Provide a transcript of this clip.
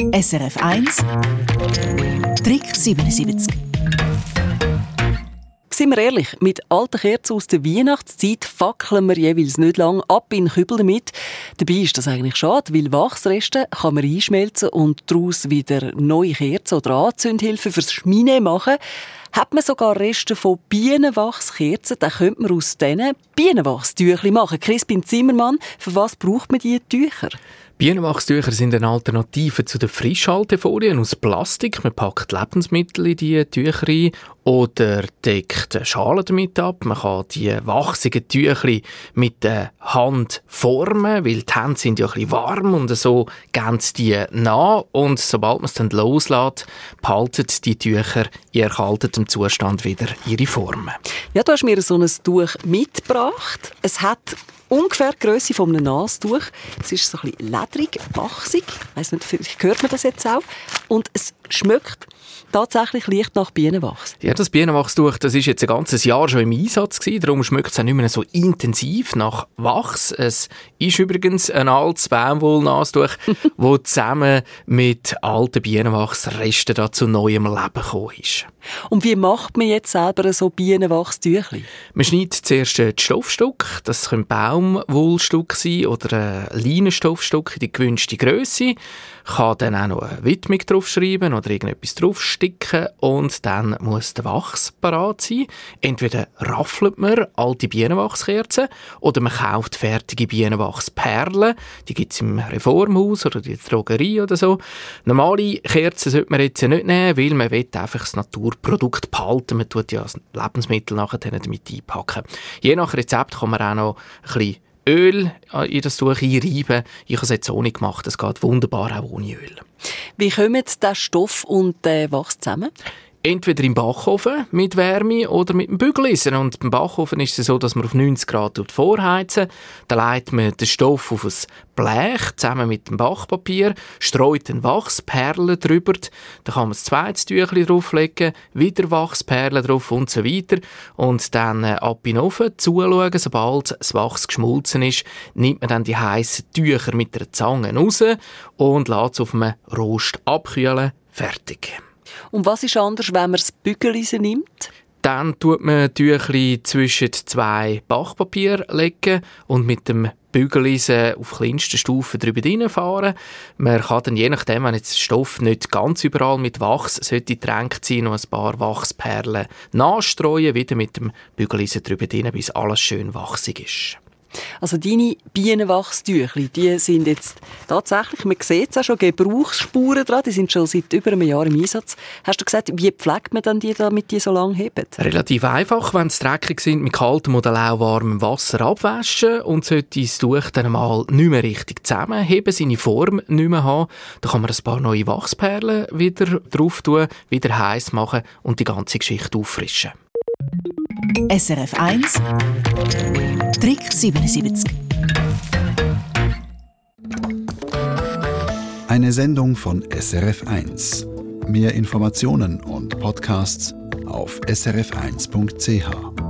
SRF 1 Trick 77 sind wir ehrlich, mit alten Kerzen aus der Weihnachtszeit fackeln wir jeweils nicht lang ab in Kübel damit. Dabei ist das eigentlich schade, weil Wachsreste kann man einschmelzen und daraus wieder neue Kerzen oder Anzündhilfen fürs Schmine machen. Hat man sogar Reste von Bienenwachskerzen, dann könnte man aus denen Bienenwachstücher machen. Crispin Zimmermann, für was braucht man diese Tücher? Bienenwachstücher sind eine Alternative zu den Frischhaltefolien aus Plastik. Man packt Lebensmittel in diese Tücher rein oder deckt Schalen damit ab. Man kann die wachsigen Tücher mit der Hand formen, weil die Hände sind ja ein bisschen warm und so gehen die nach. Und sobald man es dann loslässt, behalten die Tücher in erkaltetem Zustand wieder ihre Form. Ja, du hast mir so ein Tuch mitgebracht. Es hat ungefähr die Grösse von einem Nastuch. Es ist so ein bisschen ledrig, wachsig. Ich weiss nicht, vielleicht hört man das jetzt auch. Und es schmeckt tatsächlich leicht nach Bienenwachs. Ja, das Bienenwachstuch, das ist jetzt ein ganzes Jahr schon im Einsatz gewesen, darum schmeckt es auch nicht mehr so intensiv nach Wachs. Es ist übrigens ein altes Baumwollnastuch, das zusammen mit alten Bienenwachsresten da zu neuem Leben gekommen ist. Und wie macht man jetzt selber so Bienenwachstüchli? Man schneidet zuerst ein Stoffstück, das können Baumwollstück oder ein Leinenstoffstück in die gewünschte Größe kann dann auch noch eine Widmung draufschreiben oder irgendetwas draufsticken und dann muss der Wachs parat sein. Entweder raffelt man alte Bienenwachskerzen oder man kauft fertige Bienenwachsperlen. Die gibt es im Reformhaus oder in der Drogerie oder so. Normale Kerzen sollte man jetzt nicht nehmen, weil man will einfach das Naturprodukt behalten. Man tut ja das Lebensmittel nachher damit einpacken. Je nach Rezept kann man auch noch ein bisschen Öl in das Tuch einreiben. Ich habe es jetzt ohne gemacht. Es geht wunderbar auch ohne Öl. Wie kommen der Stoff und der Wachs zusammen? Entweder im Backofen mit Wärme oder mit dem Bügeleisen. Und beim Backofen ist es so, dass man auf 90 Grad vorheizen. Dann leitet man den Stoff auf ein Blech zusammen mit dem Backpapier, streut den Wachsperlen drüber. Dann kann man das zweite Tüchlein drauflegen, wieder Wachsperlen drauf und so weiter. Und dann äh, ab in den Ofen zuschauen, sobald das Wachs geschmolzen ist, nimmt man dann die heißen Tücher mit der Zange raus und lässt es auf einem Rost abkühlen. Fertig. Und was ist anders, wenn man das Bügeleisen nimmt? Dann tut man Tüchli zwischen zwei Bachpapier legen und mit dem Bügeleisen auf kleinsten Stufen drüber fahren. Man kann dann je nachdem, wenn jetzt der Stoff nicht ganz überall mit Wachs sollte tränkt sein, noch ein paar Wachsperlen nachstreuen, wieder mit dem Bügeleisen drüber bis alles schön wachsig ist. Also deine Bienenwachstüchli, die sind jetzt tatsächlich, man sieht es auch schon, Gebrauchsspuren dran, die sind schon seit über einem Jahr im Einsatz. Hast du gesagt, wie pflegt man dann die, damit die so lange heben? Relativ einfach, wenn sie dreckig sind, mit kaltem oder lauwarmem Wasser abwaschen und sollte das Tuch dann mal nicht mehr richtig zusammenheben, seine Form nicht mehr haben, dann kann man ein paar neue Wachsperlen wieder drauf tun, wieder heiß machen und die ganze Geschichte auffrischen. SRF 1 Trick 77 Eine Sendung von SRF 1. Mehr Informationen und Podcasts auf srf1.ch.